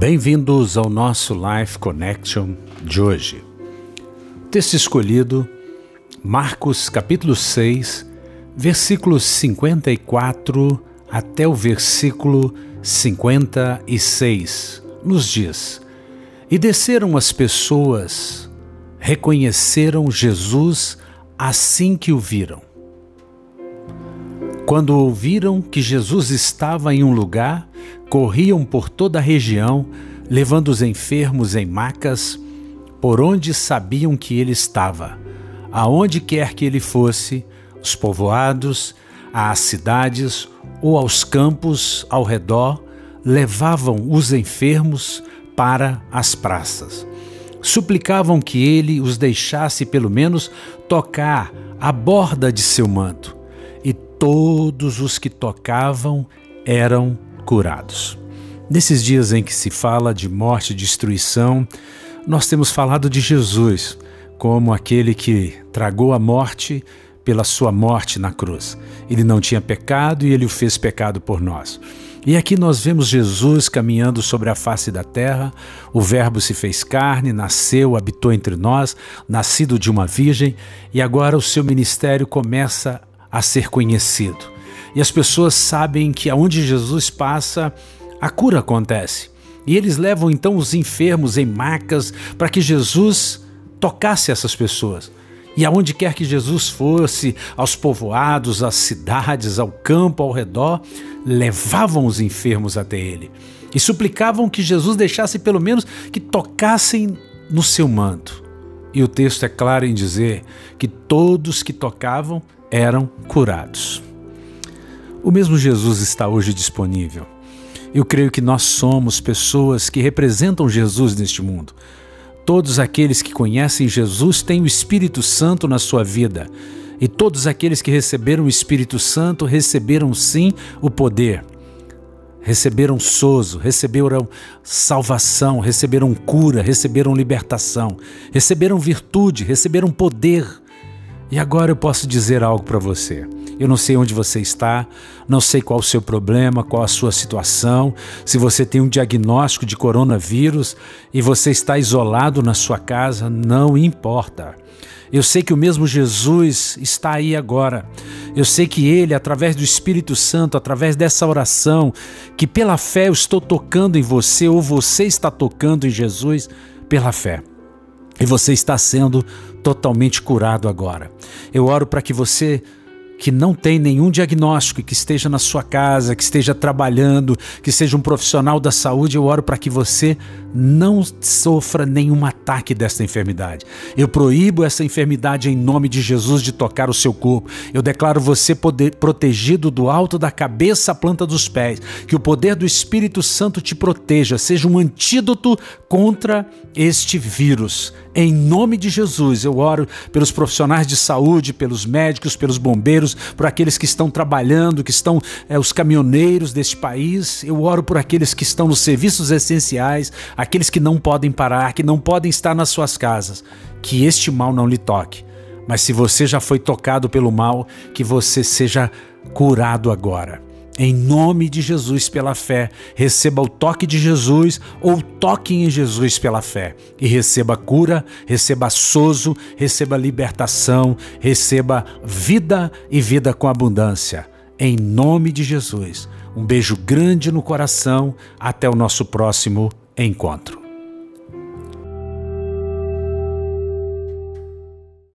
Bem-vindos ao nosso Life Connection de hoje. Texto escolhido, Marcos capítulo 6, versículos 54 até o versículo 56, nos diz: E desceram as pessoas, reconheceram Jesus assim que o viram. Quando ouviram que Jesus estava em um lugar, corriam por toda a região, levando os enfermos em macas, por onde sabiam que ele estava. Aonde quer que ele fosse, os povoados, às cidades ou aos campos ao redor, levavam os enfermos para as praças. Suplicavam que ele os deixasse pelo menos tocar a borda de seu manto todos os que tocavam eram curados. Nesses dias em que se fala de morte e destruição, nós temos falado de Jesus como aquele que tragou a morte pela sua morte na cruz. Ele não tinha pecado e ele o fez pecado por nós. E aqui nós vemos Jesus caminhando sobre a face da terra, o Verbo se fez carne, nasceu, habitou entre nós, nascido de uma virgem, e agora o seu ministério começa a ser conhecido. E as pessoas sabem que aonde Jesus passa, a cura acontece. E eles levam então os enfermos em macas para que Jesus tocasse essas pessoas. E aonde quer que Jesus fosse, aos povoados, às cidades, ao campo ao redor, levavam os enfermos até ele e suplicavam que Jesus deixasse pelo menos que tocassem no seu manto. E o texto é claro em dizer que todos que tocavam eram curados. O mesmo Jesus está hoje disponível. Eu creio que nós somos pessoas que representam Jesus neste mundo. Todos aqueles que conhecem Jesus têm o Espírito Santo na sua vida. E todos aqueles que receberam o Espírito Santo receberam sim o poder. Receberam sozo, receberam salvação, receberam cura, receberam libertação, receberam virtude, receberam poder e agora eu posso dizer algo para você. Eu não sei onde você está, não sei qual o seu problema, qual a sua situação, se você tem um diagnóstico de coronavírus e você está isolado na sua casa, não importa. Eu sei que o mesmo Jesus está aí agora. Eu sei que Ele, através do Espírito Santo, através dessa oração, que pela fé eu estou tocando em você, ou você está tocando em Jesus pela fé. E você está sendo totalmente curado agora. Eu oro para que você que não tem nenhum diagnóstico, que esteja na sua casa, que esteja trabalhando, que seja um profissional da saúde, eu oro para que você não sofra nenhum ataque desta enfermidade. Eu proíbo essa enfermidade em nome de Jesus de tocar o seu corpo. Eu declaro você poder, protegido do alto da cabeça à planta dos pés. Que o poder do Espírito Santo te proteja, seja um antídoto contra este vírus. Em nome de Jesus, eu oro pelos profissionais de saúde, pelos médicos, pelos bombeiros, por aqueles que estão trabalhando, que estão é, os caminhoneiros deste país. Eu oro por aqueles que estão nos serviços essenciais, aqueles que não podem parar, que não podem estar nas suas casas. Que este mal não lhe toque. Mas se você já foi tocado pelo mal, que você seja curado agora. Em nome de Jesus, pela fé, receba o toque de Jesus ou toque em Jesus pela fé e receba cura, receba sozo, receba libertação, receba vida e vida com abundância. Em nome de Jesus. Um beijo grande no coração. Até o nosso próximo encontro.